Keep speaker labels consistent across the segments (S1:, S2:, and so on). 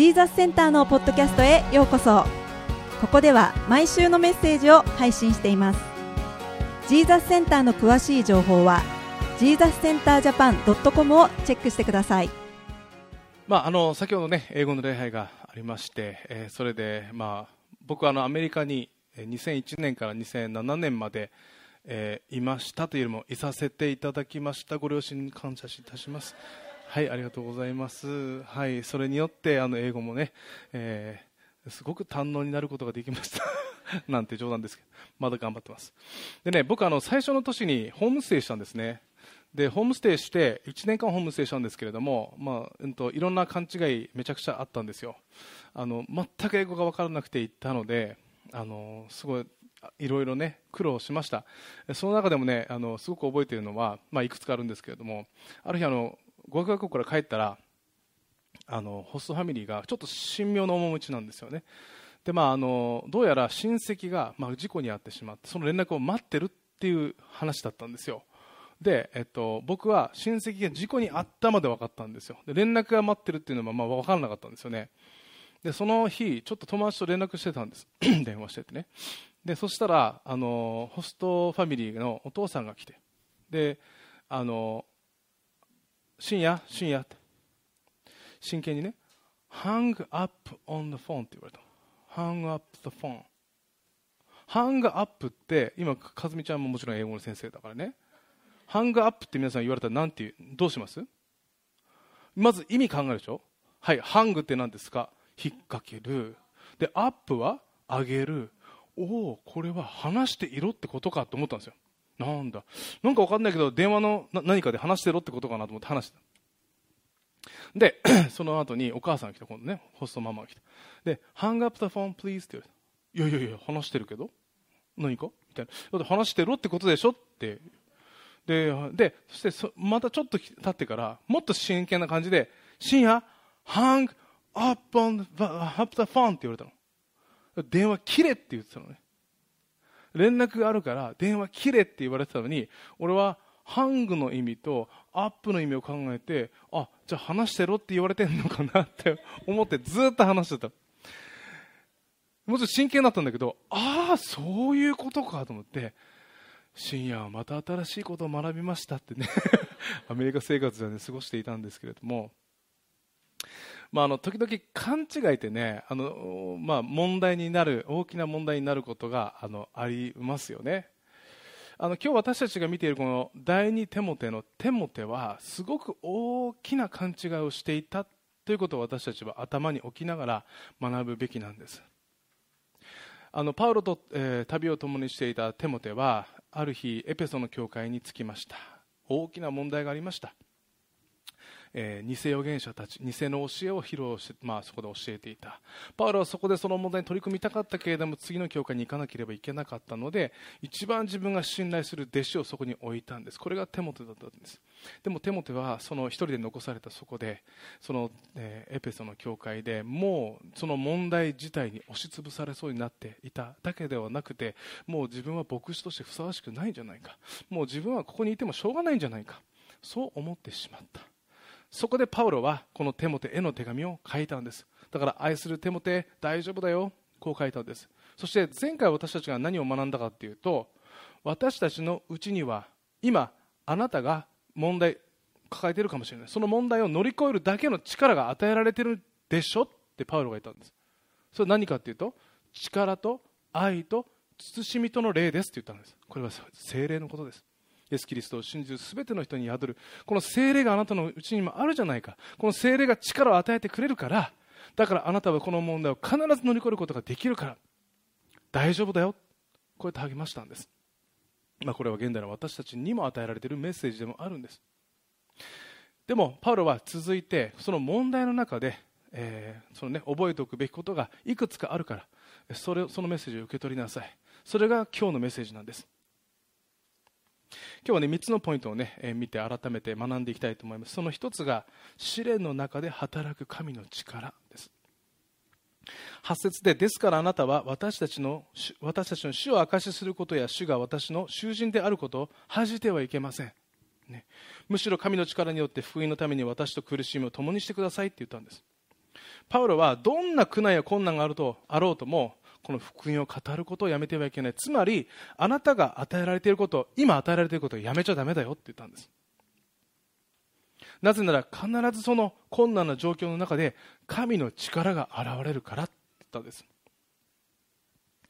S1: ジーザスセンターのポッドキャストへようこそ。ここでは毎週のメッセージを配信しています。ジーザスセンターの詳しい情報はジーザスセンタージャパン .com をチェックしてください。
S2: まあ、あの先ほどね英語の礼拝がありまして、えー、それで、まあ、僕はあのアメリカに2001年から2007年まで、えー、いましたというよりもいさせていただきました。ご両親に感謝いたします。はいありがとうございます。はいそれによってあの英語もね、えー、すごく堪能になることができました。なんて冗談ですけどまだ頑張ってます。でね僕あの最初の年にホームステイしたんですね。でホームステイして1年間ホームステイしたんですけれども、まあうんと、いろんな勘違いめちゃくちゃあったんですよ。あの全く英語が分からなくて行ったのであのすごいいろいろね苦労しました。その中でもねあのすごく覚えているのは、まあ、いくつかあるんですけれどもある日あの語学学校から帰ったらあのホストファミリーがちょっと神妙な面持ちなんですよね。で、まあ、あのどうやら親戚が、まあ、事故に遭ってしまってその連絡を待ってるっていう話だったんですよ。で、えっと、僕は親戚が事故に遭ったまで分かったんですよ。で連絡が待ってるっていうのはまあ分からなかったんですよね。でその日ちょっと友達と連絡してたんです。電話しててね。でそしたらあのホストファミリーのお父さんが来て。であの深夜深夜って真剣にね。Hang up on the phone って言われた hang up the phone hang up って今和美ちゃんももちろん英語の先生だからね。ハングアップって皆さん言われたら何て言うどうします？まず意味考えるでしょ？はいハングって何ですか？引っ掛ける。でアップは上げる。おおこれは話していろってことかと思ったんですよ。なんだ。なんか分かんないけど電話の何かで話してろってことかなと思って話してた。で その後にお母さんが来た今度ねホストママが来たで「ハングアップ the phone please」って言われたいやいやいや話してるけど？何か？みたいなだって話してろってことでしょ？って。で、で、そしてそまたちょっと経ってから、もっと真剣な感じで、深夜、hang up on the, up the phone って言われたの。電話切れって言ってたのね。連絡があるから電話切れって言われてたのに、俺はハングの意味とアップの意味を考えて、あ、じゃあ話してろって言われてんのかなって 思ってずっと話してた。もうちろん真剣だったんだけど、ああ、そういうことかと思って、深夜はまた新しいことを学びましたってね アメリカ生活では、ね、過ごしていたんですけれども、まあ、あの時々勘違いってねあの、まあ、問題になる大きな問題になることがあのありますよね。あの今日私たちが見ているこの第二テモテのテモテはすごく大きな勘違いをしていたということを私たちは頭に置きながら学ぶべきなんです。あのパウロと、えー、旅を共にしていたテモテはある日エペソの教会に着きました。大きな問題がありました。えー、偽預言者たち偽の教えを披露して、まあ、そこで教えていた。パウロはそこでその問題に取り組みたかったけれども次の教会に行かなければいけなかったので一番自分が信頼する弟子をそこに置いたんです。これがテモテだったんです。でもテモテはその一人で残されたそこでその、えー、エペソの教会でもうその問題自体に押しつぶされそうになっていただけではなくてもう自分は牧師としてふさわしくないんじゃないか。もう自分はここにいてもしょうがないんじゃないか。そう思ってしまった。そこでパウロはこのテモテへの手紙を書いたんです。だから愛するテモテ大丈夫だよ。こう書いたんです。そして前回私たちが何を学んだかというと私たちのうちには今あなたが問題抱えてるかもしれない。その問題を乗り越えるだけの力が与えられてるでしょってパウロが言ったんです。それは何かというと力と愛と慎みとの霊ですって言ったんです。これは精霊のことです。イエス・キリストを信じる全ての人に宿る。この精霊があなたのうちにもあるじゃないか。この精霊が力を与えてくれるから。だからあなたはこの問題を必ず乗り越えることができるから。大丈夫だよ。こうやって励ましたんです、まあ、これは現代の私たちにも与えられているメッセージでもあるんです。でもパウロは続いてその問題の中で、えー、そのね、覚えておくべきことがいくつかあるからそれそのメッセージを受け取りなさい。それが今日のメッセージなんです。今日はね3つのポイントをね、えー、見て改めて学んでいきたいと思います。その1つが試練の中で働く神の力です。8節でですからあなたは私たちの私たちの主を証しすることや主が私の囚人であることを恥じてはいけません、ね、むしろ神の力によって福音のために私と苦しみを共にしてくださいって言ったんです。パウロはどんな苦難や困難があるとあろうともこの福音を語ることをやめてはいけない。つまりあなたが与えられていること今与えられていることをやめちゃだめだよって言ったんです。なぜなら必ずその困難な状況の中で神の力が現れるからって言ったんです。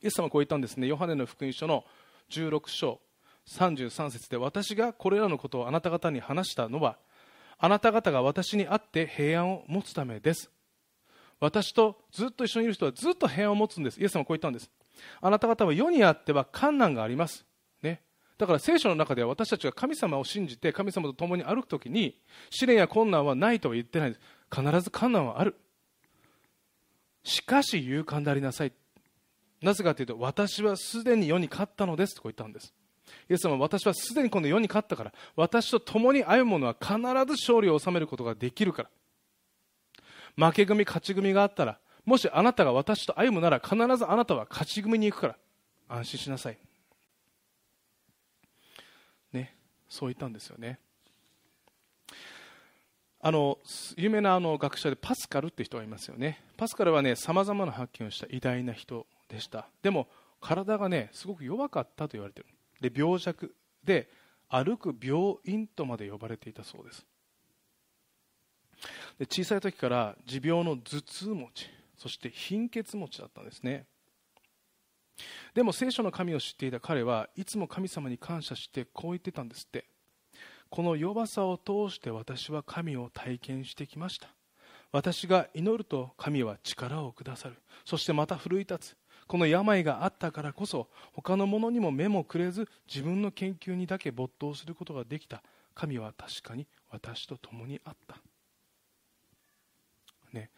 S2: イエス様はこう言ったんですね。ヨハネの福音書の16章33節で私がこれらのことをあなた方に話したのはあなた方が私に会って平安を持つためです。私とずっと一緒にいる人はずっと平安を持つんです。イエス様はこう言ったんです。あなた方は世にあっては困難があります、ね、だから聖書の中では私たちが神様を信じて神様と共に歩くときに試練や困難はないとは言ってないんです。必ず困難はある。しかし勇敢でありなさい。なぜかというと私はすでに世に勝ったのですとこう言ったんです。イエス様は私はすでにこの世に勝ったから私と共に歩む者は必ず勝利を収めることができるから。負け組勝ち組があったらもしあなたが私と歩むなら必ずあなたは勝ち組に行くから。安心しなさい。ね。そう言ったんですよね。あの有名なあの学者でパスカルって人がいますよね。パスカルはねさまざまな発見をした偉大な人でした。でも体がねすごく弱かったと言われている。で病弱。で歩く病院とまで呼ばれていたそうです。で小さい時から持病の頭痛持ちそして貧血持ちだったんですね。でも聖書の神を知っていた彼はいつも神様に感謝してこう言ってたんですって。この弱さを通して私は神を体験してきました。私が祈ると神は力をくださる。そしてまた奮い立つ。この病があったからこそ他のものにも目もくれず自分の研究にだけ没頭することができた。神は確かに私と共にあった、ね、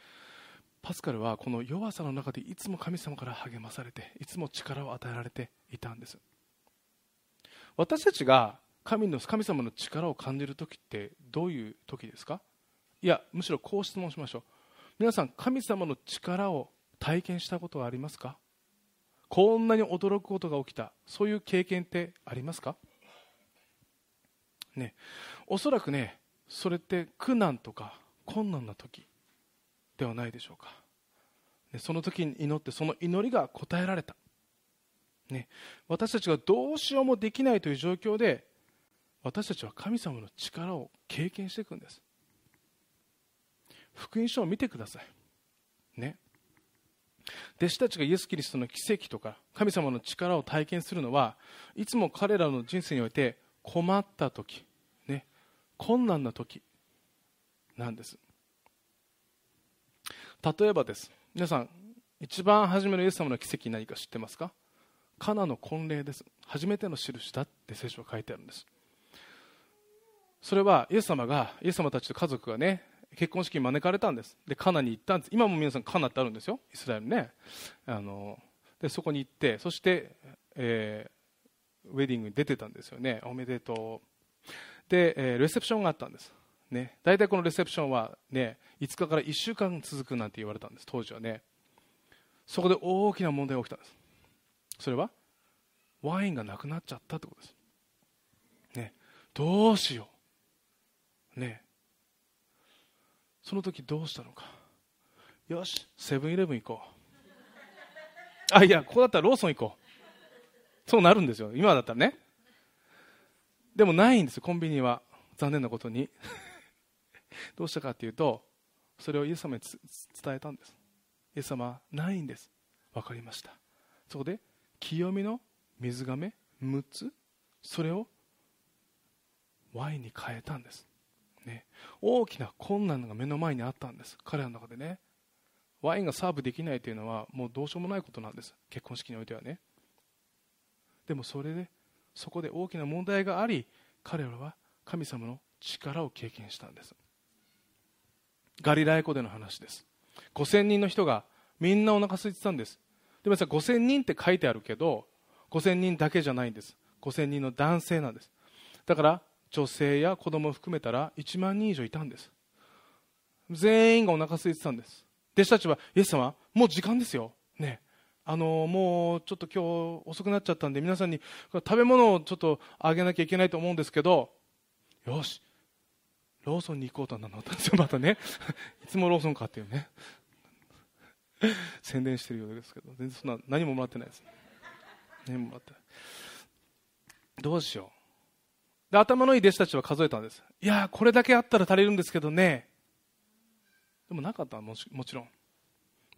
S2: パスカルはこの弱さの中でいつも神様から励まされていつも力を与えられていたんです。私たちが神の神様の力を感じる時ってどういう時ですか？いやむしろこう質問しましょう。皆さん神様の力を体験したことはありますか？こんなに驚くことが起きた。そういう経験ってありますか？ね。おそらくねそれって苦難とか困難な時。ではないでしょうか、ね、その時に祈ってその祈りが応えられた、ね、私たちがどうしようもできないという状況で私たちは神様の力を経験していくんです。福音書を見てください。ね。弟子たちがイエス・キリストの奇跡とか神様の力を体験するのはいつも彼らの人生において困った時、ね、困難な時なんです。例えばです。皆さん一番初めのイエス様の奇跡何か知ってますか？カナの婚礼です。初めての印だって聖書は書いてあるんです。それはイエス様がイエス様たちと家族がね結婚式に招かれたんです。でカナに行ったんです。今も皆さんカナってあるんですよ。イスラエルね。あのでそこに行ってそして、えー、ウェディングに出てたんですよね。おめでとう。で、えー、レセプションがあったんです。ね。大体このレセプションはね5日から1週間続くなんて言われたんです当時はね。そこで大きな問題が起きたんです。それはワインがなくなっちゃったってことです。ね。どうしよう。ね。その時どうしたのか。よしセブンイレブン行こう。あいやここだったらローソン行こう。そうなるんですよ。今だったらね。でもないんですコンビニは。残念なことに。どうしたかっていうとそれをイエス様に伝えたんです。イエス様はないんです。分かりました。そこで清めの水がめ6つそれをワインに変えたんです。ね、大きな困難が目の前にあったんです。彼らの中でね。ワインがサーブできないというのはもうどうしようもないことなんです。結婚式においてはね。でもそれでそこで大きな問題があり彼らは神様の力を経験したんです。ガリラヤ湖での話です。5000人の人がみんなお腹空いてたんです。でもさ5000人って書いてあるけど5000人だけじゃないんです。5000人の男性なんです。だから女性や子供を含めたら1万人以上いたんです。全員がお腹空いてたんです。弟子たちはイエス様もう時間ですよ。ね。あのもうちょっと今日遅くなっちゃったんで皆さんに食べ物をちょっとあげなきゃいけないと思うんですけどよし。ローソンに行こうとなったんですよまたね。いつもローソンかっていうね。宣伝してるようですけど全然そんな何ももらってないです何ももらってない。どうしよう。で頭のいい弟子たちは数えたんです。いやこれだけあったら足りるんですけどね。でもなかったもちもちろん。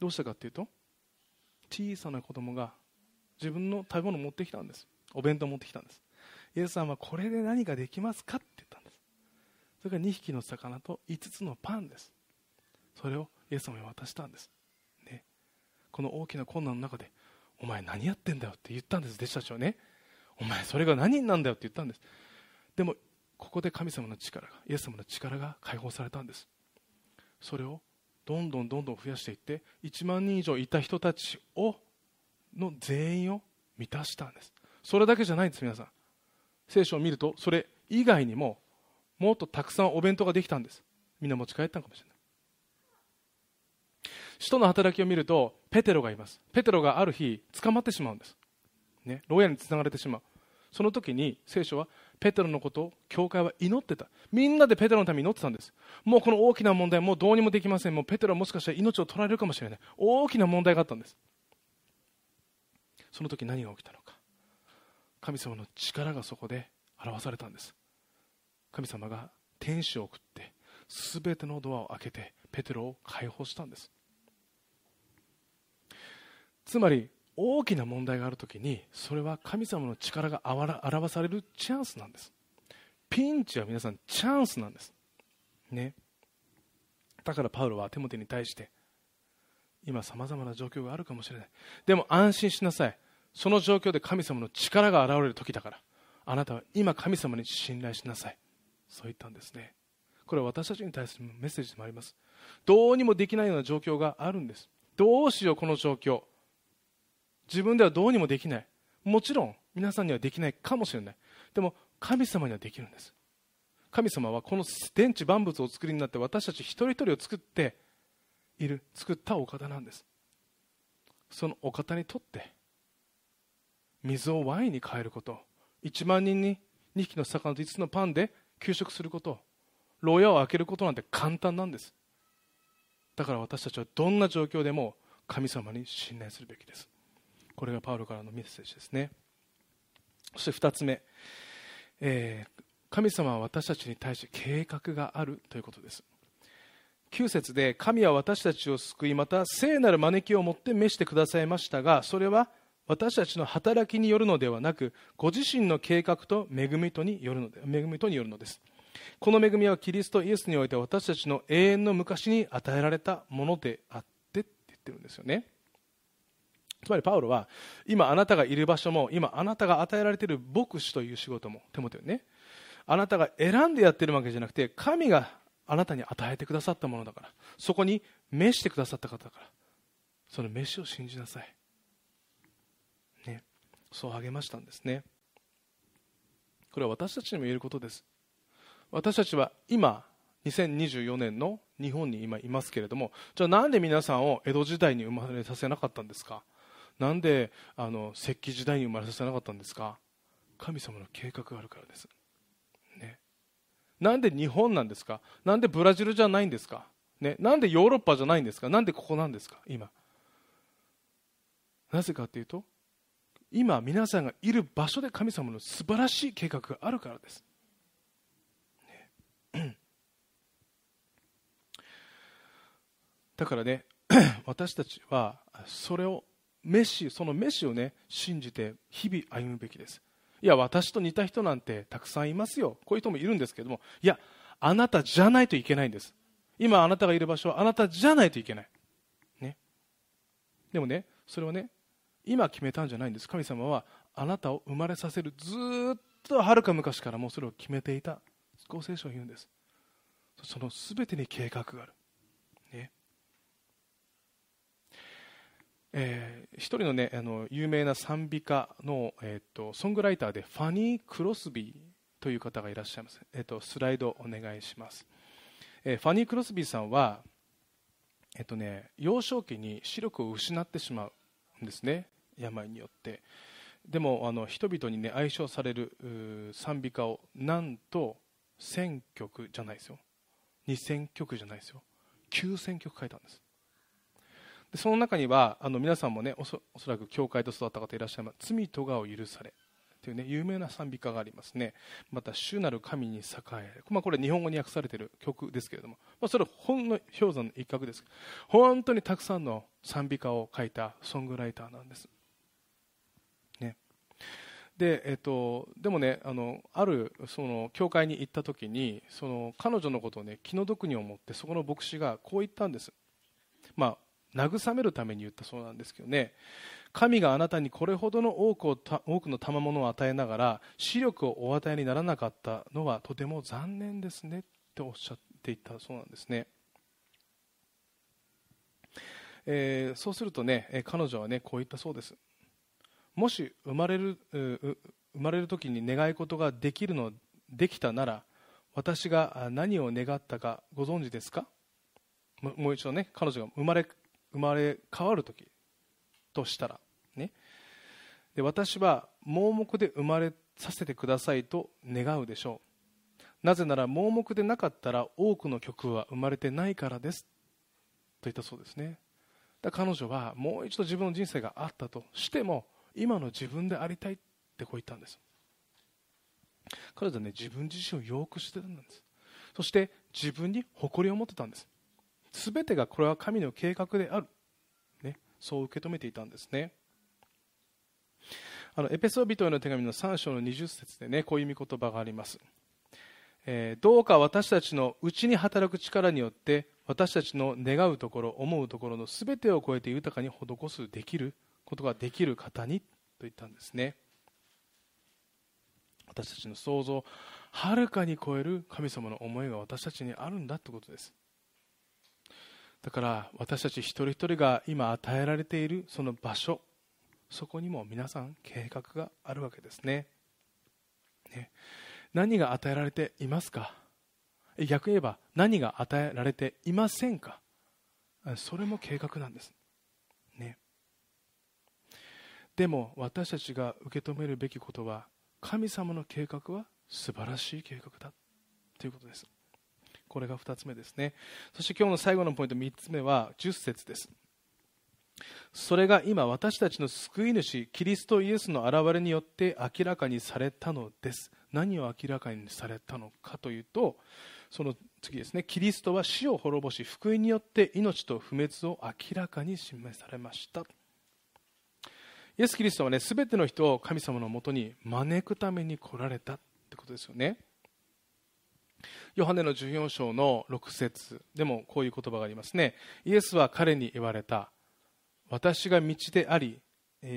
S2: どうしたかっていうと小さな子供が自分の食べ物を持ってきたんです。お弁当を持ってきたんです。イエスさんはこれで何ができますかって言ったんです。それが2匹の魚と5つのパンです。それをイエス様に渡したんです、ね、この大きな困難の中でお前何やってんだよって言ったんです。弟子たちはね。お前それが何なんだよって言ったんです。でもここで神様の力がイエス様の力が解放されたんです。それをどんどんどんどん増やしていって1万人以上いた人たちをの全員を満たしたんです。それだけじゃないんです皆さん。聖書を見るとそれ以外にももっとたくさんお弁当ができたんです。みんな持ち帰ったのかもしれない。使徒の働きを見るとペテロがいます。ペテロがある日捕まってしまうんです、ね、牢屋につながれてしまう。その時に聖書はペテロのことを教会は祈ってた。みんなでペテロのために祈ってたんです。もうこの大きな問題もうどうにもできません。もうペテロはもしかしたら命を取られるかもしれない。大きな問題があったんです。その時何が起きたのか。神様の力がそこで表されたんです。神様が天使を送って全てのドアを開けてペテロを解放したんです。つまり大きな問題があるときにそれは神様の力が表されるチャンスなんです。ピンチは皆さんチャンスなんです。ね。だからパウロはテモテに対して今さまざまな状況があるかもしれない。でも安心しなさい。その状況で神様の力が現れる時だからあなたは今神様に信頼しなさい。そう言ったんですね。これは私たちに対するメッセージでもあります。どうにもできないような状況があるんです。どうしようこの状況。自分ではどうにもできない。もちろん皆さんにはできないかもしれない。でも神様にはできるんです。神様はこの天地万物を作りになって私たち一人一人を作っている作ったお方なんです。そのお方にとって水をワインに変えること。1万人に2匹の魚と5つのパンで給食すること牢屋を開けることなんて簡単なんです。だから私たちはどんな状況でも神様に信頼するべきです。これがパウロからのメッセージですね。そして2つ目、えー、神様は私たちに対して計画があるということです。9節で神は私たちを救いまた聖なる招きをもって召してくださいましたがそれは私たちの働きによるのではなくご自身の計画と恵みとによるので恵みとによるのです。この恵みはキリストイエスにおいて私たちの永遠の昔に与えられたものであってって言ってるんですよね。つまりパウロは今あなたがいる場所も今あなたが与えられている牧師という仕事も手元にね。あなたが選んでやってるわけじゃなくて神があなたに与えてくださったものだからそこに召してくださった方だからその召しを信じなさい、そう励ましたんですねこれは私たちにも言えることです私たちは今2024年の日本に今いますけれどもじゃあなんで皆さんを江戸時代に生まれさせなかったんですかなんであの石器時代に生まれさせなかったんですか神様の計画があるからです、ね、なんで日本なんですかなんでブラジルじゃないんですか、ね、なんでヨーロッパじゃないんですかなんでここなんですか今なぜかというと今皆さんがいる場所で神様の素晴らしい計画があるからです、ね、だからね 私たちはそれをメッシそのメッシをね信じて日々歩むべきです。いや私と似た人なんてたくさんいますよ。こういう人もいるんですけども。いやあなたじゃないといけないんです。今あなたがいる場所はあなたじゃないといけない、ね、でもねそれはね今決めたんじゃないんです。神様はあなたを生まれさせる。ずっとはるか昔からもうそれを決めていた。合成書を言うんです。その全てに計画がある。えー、一人の,、ね、あの有名な賛美歌の、えーと、ソングライターでファニー・クロスビーという方がいらっしゃいます、えーと、スライドお願いします、えー、ファニー・クロスビーさんは、えーとね、幼少期に視力を失ってしまうんですね。病によって。でもあの人々に、ね、愛称される賛美歌をなんと1000曲じゃないですよ。2000曲じゃないですよ。9000曲書いたんです。でその中にはあの皆さんもねおそおそらく教会と育った方いらっしゃいます。罪とがを許され。というね有名な賛美歌がありますね。また主なる神に栄えまあ、これ日本語に訳されている曲ですけれども、まあ、それはほんの氷山の一角です。本当にたくさんの賛美歌を書いたソングライターなんです。でえっと、でもねあのあるその教会に行った時にその彼女のことをね気の毒に思ってそこの牧師がこう言ったんです、まあ、慰めるために言ったそうなんですけどね。神があなたにこれほどの多くを多くの賜物を与えながら視力をお与えにならなかったのはとても残念ですねっておっしゃっていたそうなんですね、えー、そうするとねえ彼女はねこう言ったそうです。もし生まれる生まれる時に願い事ができるのできたなら私が何を願ったかご存知ですか？もう一度ね彼女が生まれ生まれ変わる時としたら、ね、で私は盲目で生まれさせてくださいと願うでしょう。なぜなら盲目でなかったら多くの曲は生まれてないからです。と言ったそうですね。だ彼女はもう一度自分の人生があったとしても今の自分でありたいってこう言ったんです。彼女はね自分自身をよくしてたんです。そして自分に誇りを持ってたんです。全てがこれは神の計画である、ね、そう受け止めていたんですね。あのエペソビトへの手紙の3章の20節でねこういう見言葉があります、えー、どうか私たちの内に働く力によって私たちの願うところ思うところの全てを超えて豊かに施すできる。ことができる方にと言ったんですね。私たちの想像をはるかに超える神様の思いが私たちにあるんだということです。だから私たち一人一人が今与えられているその場所そこにも皆さん計画があるわけですね。ね。何が与えられていますか？逆に言えば何が与えられていませんか？それも計画なんです、でも私たちが受け止めるべきことは神様の計画は素晴らしい計画だ。ということです。これが2つ目ですね。そして今日の最後のポイント3つ目は10節です。それが今私たちの救い主キリストイエスの現れによって明らかにされたのです。何を明らかにされたのかというとその次ですね。キリストは死を滅ぼし福音によって命と不滅を明らかに示されました。イエス・キリストはね全ての人を神様のもとに招くために来られたってことですよね。ヨハネの14章の6節でもこういう言葉がありますね。イエスは彼に言われた。私が道であり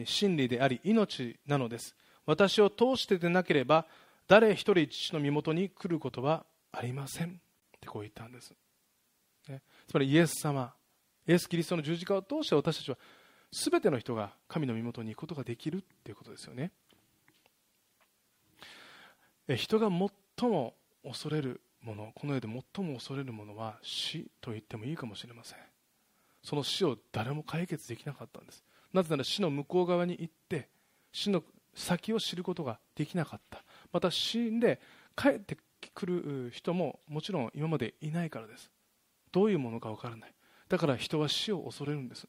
S2: 真理であり命なのです。私を通してでなければ誰一人父の身元に来ることはありませんってこう言ったんです、ね、つまりイエス様イエス・キリストの十字架を通して私たちは全ての人が神の身元に行くことができるということですよね。人が最も恐れるものこの世で最も恐れるものは死と言ってもいいかもしれません。その死を誰も解決できなかったんです。なぜなら死の向こう側に行って死の先を知ることができなかった。また死んで帰ってくる人ももちろん今までいないからです。どういうものかわからない。だから人は死を恐れるんです。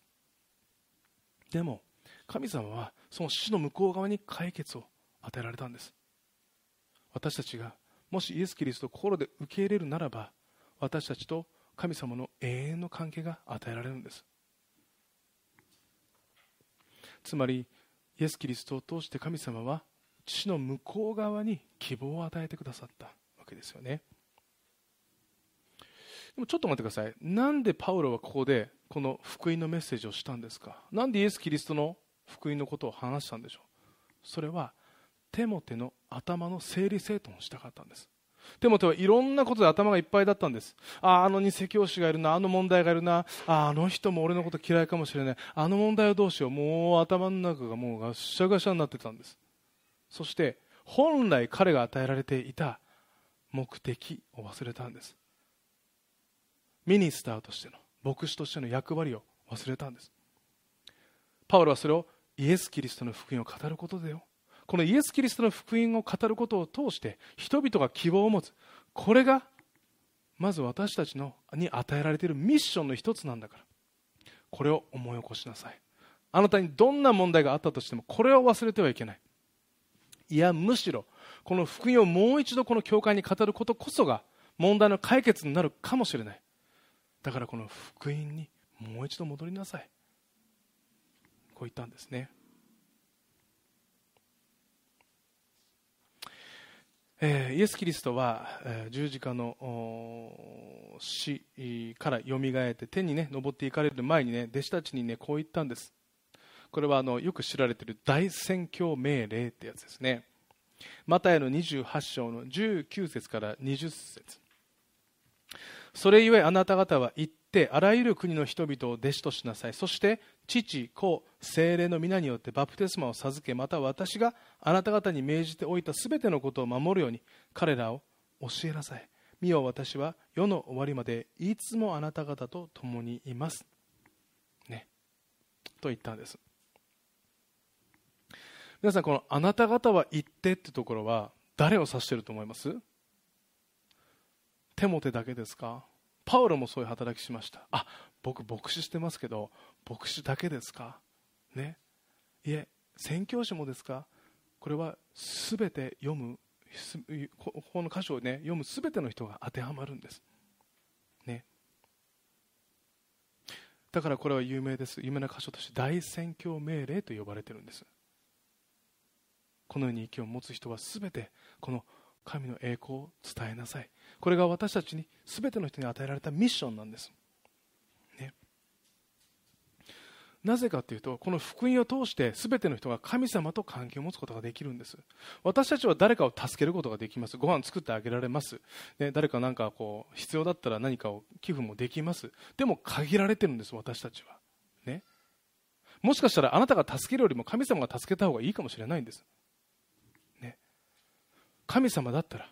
S2: でも神様はその死の向こう側に解決を与えられたんです。私たちがもしイエス・キリストを心で受け入れるならば私たちと神様の永遠の関係が与えられるんです。つまりイエス・キリストを通して神様は父の向こう側に希望を与えてくださったわけですよね。でもちょっと待ってください。なんでパウロはここでこの福音のメッセージをしたんですか？なんでイエス・キリストの福音のことを話したんでしょう？それはテモテの頭の整理整頓をしたかったんです。テモテはいろんなことで頭がいっぱいだったんです。あああの偽教師がいるなあの問題がいるなああの人も俺のこと嫌いかもしれないあの問題をどうしよう。もう頭の中がもうガッシャガシャになってたんです。そして本来彼が与えられていた目的を忘れたんです。ミニスターとしての牧師としての役割を忘れたんです。パウロはそれをイエス・キリストの福音を語ることでよ。このイエス・キリストの福音を語ることを通して人々が希望を持つこれがまず私たちのに与えられているミッションの一つなんだから。これを思い起こしなさい。あなたにどんな問題があったとしてもこれを忘れてはいけない。いやむしろこの福音をもう一度この教会に語ることこそが問題の解決になるかもしれない。だからこの福音にもう一度戻りなさい。こう言ったんですね。えー、イエス・キリストは、えー、十字架の死からよみがえって天にね登っていかれる前にね弟子たちにねこう言ったんです。これはあのよく知られている大宣教命令ってやつですね。マタイの28章の19節から20節。それゆえあなた方は行ってあらゆる国の人々を弟子としなさい。そして父子精霊の皆によってバプテスマを授けまた私があなた方に命じておいたすべてのことを守るように彼らを教えなさい。見よ私は世の終わりまでいつもあなた方と共にいます。ね。と言ったんです。皆さんこのあなた方は言ってってところは誰を指してると思います？テモテだけですか？パウロもそういう働きしました。あ僕牧師してますけど牧師だけですか？ね。いえ宣教師もですか？これは全て読むこの箇所をね読む全ての人が当てはまるんです。ね。だからこれは有名です。有名な箇所として大宣教命令と呼ばれてるんです。このように息を持つ人は全てこの神の栄光を伝えなさい。これが私たちに全ての人に与えられたミッションなんです、ね、なぜかというとこの福音を通して全ての人が神様と関係を持つことができるんです。私たちは誰かを助けることができます。ご飯作ってあげられます、ね、誰か何かこう必要だったら何かを寄付もできます。でも限られてるんです私たちは。ね。もしかしたらあなたが助けるよりも神様が助けた方がいいかもしれないんです。ね。神様だったら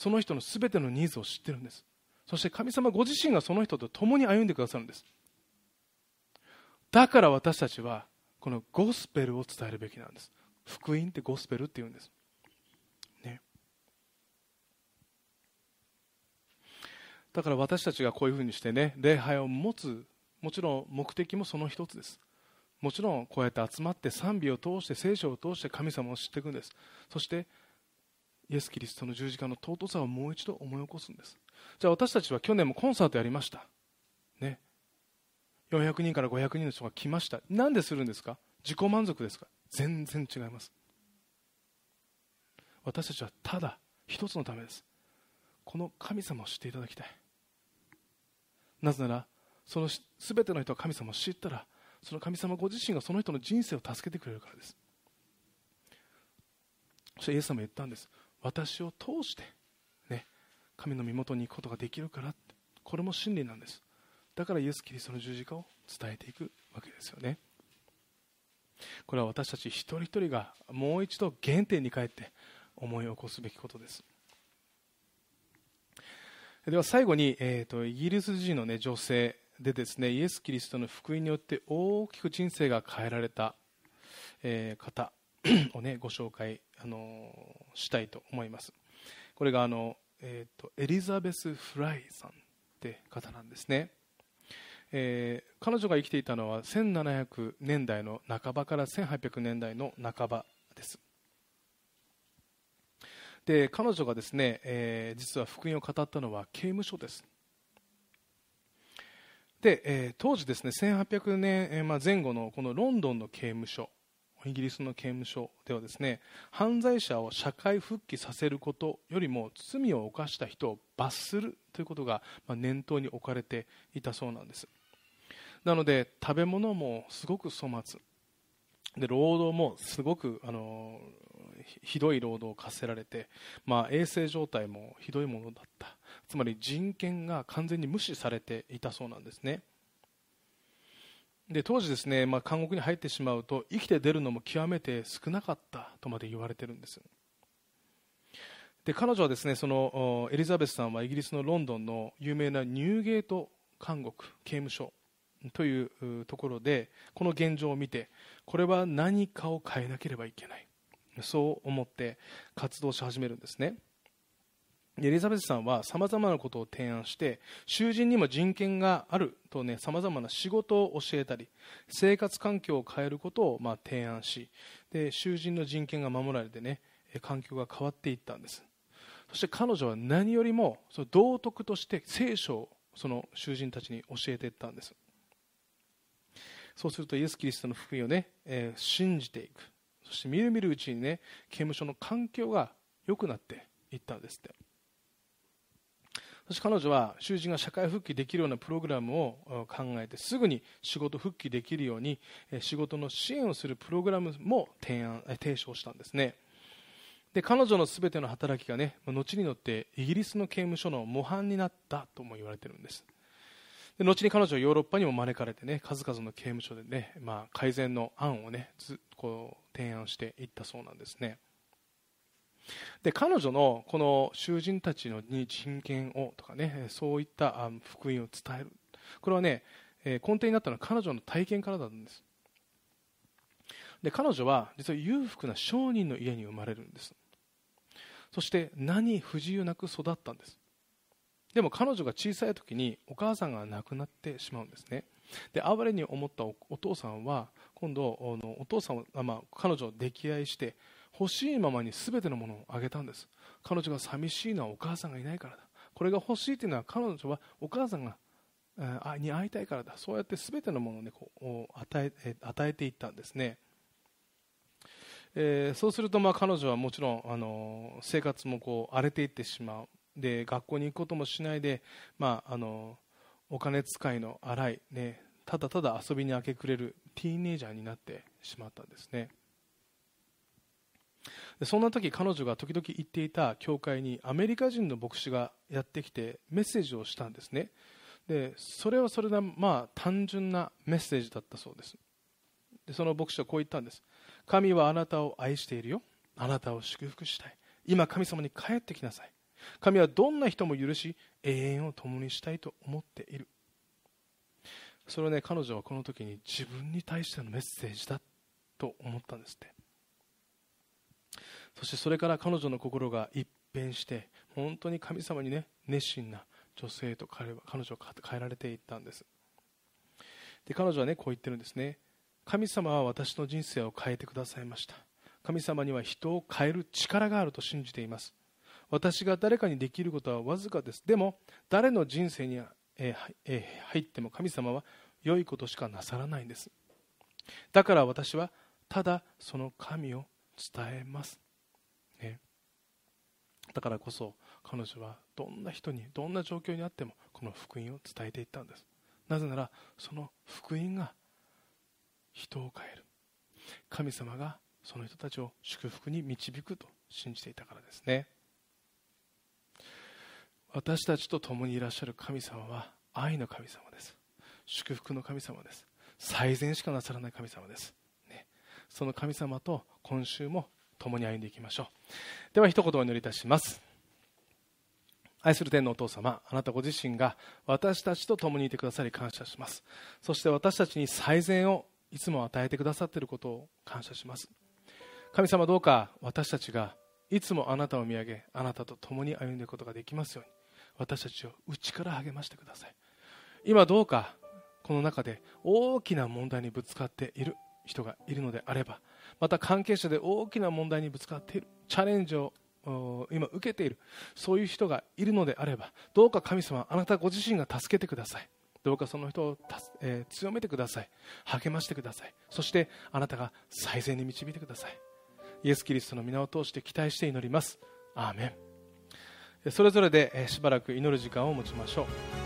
S2: その人の全てのニーズを知ってるんです。そして神様ご自身がその人と共に歩んでくださるんです。だから私たちはこのゴスペルを伝えるべきなんです。福音ってゴスペルって言うんです。ね。だから私たちがこういうふうにしてね礼拝を持つもちろん目的もその一つです。もちろんこうやって集まって賛美を通して聖書を通して神様を知っていくんです。そしてイエス・キリストの十字架の尊さをもう一度思い起こすんです。じゃあ私たちは去年もコンサートやりました。ね。400人から500人の人が来ました。なんでするんですか？自己満足ですか？全然違います。私たちはただ一つのためです。この神様を知っていただきたい。なぜならその全ての人が神様を知ったらその神様ご自身がその人の人生を助けてくれるからです。そしてイエス様は言ったんです。私を通して、ね、神の身元に行くことができるからこれも真理なんです。だからイエス・キリストの十字架を伝えていくわけですよね。これは私たち一人一人がもう一度原点に帰って思い起こすべきことです。では最後に、えーと、イギリス人の、ね、女性でですねイエス・キリストの福音によって大きく人生が変えられた、えー、方。を、ね、ご紹介あのしたいと思います。これがあの、えーと、エリザベス・フライさんって方なんですね、えー、彼女が生きていたのは1700年代の半ばから1800年代の半ばです。で彼女がですね、えー、実は福音を語ったのは刑務所です。で、えー、当時ですね1800年、えーまあ、前後のこのロンドンの刑務所イギリスの刑務所ではですね犯罪者を社会復帰させることよりも罪を犯した人を罰するということが念頭に置かれていたそうなんです。なので食べ物もすごく粗末。で労働もすごくあのひどい労働を課せられて、まあ、衛生状態もひどいものだった。つまり人権が完全に無視されていたそうなんですね。で当時ですね、まあ、監獄に入ってしまうと生きて出るのも極めて少なかったとまで言われてるんです。で彼女はですねそのエリザベスさんはイギリスのロンドンの有名なニューゲート監獄刑務所というところでこの現状を見てこれは何かを変えなければいけない。そう思って活動し始めるんですね。エリザベスさんはさまざまなことを提案して囚人にも人権があるとさまざまな仕事を教えたり生活環境を変えることをまあ提案しで囚人の人権が守られてね環境が変わっていったんです。そして彼女は何よりもその道徳として聖書をその囚人たちに教えていったんです。そうするとイエス・キリストの福音をね、えー、信じていく。そしてみるみるうちにね刑務所の環境が良くなっていったんですって。そして彼女は囚人が社会復帰できるようなプログラムを考えてすぐに仕事復帰できるように仕事の支援をするプログラムも提案提唱したんですね。で彼女のすべての働きがね後によってイギリスの刑務所の模範になったとも言われているんです。で後に彼女はヨーロッパにも招かれてね数々の刑務所でね、まあ、改善の案をねずこう提案していったそうなんですね。で彼女のこの囚人たちのに人権をとかねそういった福音を伝える。これはね根底になったのは彼女の体験からなんです。で彼女は実は裕福な商人の家に生まれるんです。そして何不自由なく育ったんです。でも彼女が小さい時にお母さんが亡くなってしまうんですね。で哀れに思ったお父さんは今度お父さんは、まあ、彼女を溺愛して欲しいままに全てのものをあげたんです。彼女が寂しいのはお母さんがいないからだ。これが欲しいというのは彼女はお母さんがに会いたいからだ。そうやって全てのものを、ね、こう与え与えていったんですね。えー、そうするとまあ彼女はもちろんあの生活もこう荒れていってしまう。で学校に行くこともしないで、まあ、あのお金使いの荒い、ね、ただただ遊びに明け暮れるティーンエイジャーになってしまったんですね。そんな時彼女が時々行っていた教会にアメリカ人の牧師がやってきてメッセージをしたんですね。でそれはそれでまあ単純なメッセージだったそうです。でその牧師はこう言ったんです。神はあなたを愛しているよ。あなたを祝福したい。今神様に帰ってきなさい。神はどんな人も許し永遠を共にしたいと思っている。それをね彼女はこの時に自分に対してのメッセージだと思ったんですって。そしてそれから彼女の心が一変して本当に神様にね熱心な女性と彼は彼女は変えられていったんです。で彼女はねこう言ってるんですね。神様は私の人生を変えてくださいました。神様には人を変える力があると信じています。私が誰かにできることはわずかです。でも誰の人生に、ええ入っても神様は良いことしかなさらないんです。だから私はただその神を伝えます、だからこそ彼女はどんな人にどんな状況にあってもこの福音を伝えていったんです。なぜならその福音が人を変える。神様がその人たちを祝福に導くと信じていたからですね。私たちと共にいらっしゃる神様は愛の神様です。祝福の神様です。最善しかなさらない神様です、ね、その神様と今週も共に歩んでいきましょう。では一言お祈りいたします。愛する天のお父様あなたご自身が私たちと共にいてくださり感謝します。そして私たちに最善をいつも与えてくださっていることを感謝します。神様どうか私たちがいつもあなたを見上げあなたと共に歩んでいくことができますように私たちを内から励ましてください。今どうかこの中で大きな問題にぶつかっている人がいるのであればまた関係者で大きな問題にぶつかっている。チャレンジを今受けている。そういう人がいるのであればどうか神様あなたご自身が助けてください。どうかその人をえー、強めてください。励ましてください。そしてあなたが最善に導いてください。イエス・キリストの皆を通して期待して祈ります。アーメン。それぞれでしばらく祈る時間を持ちましょう。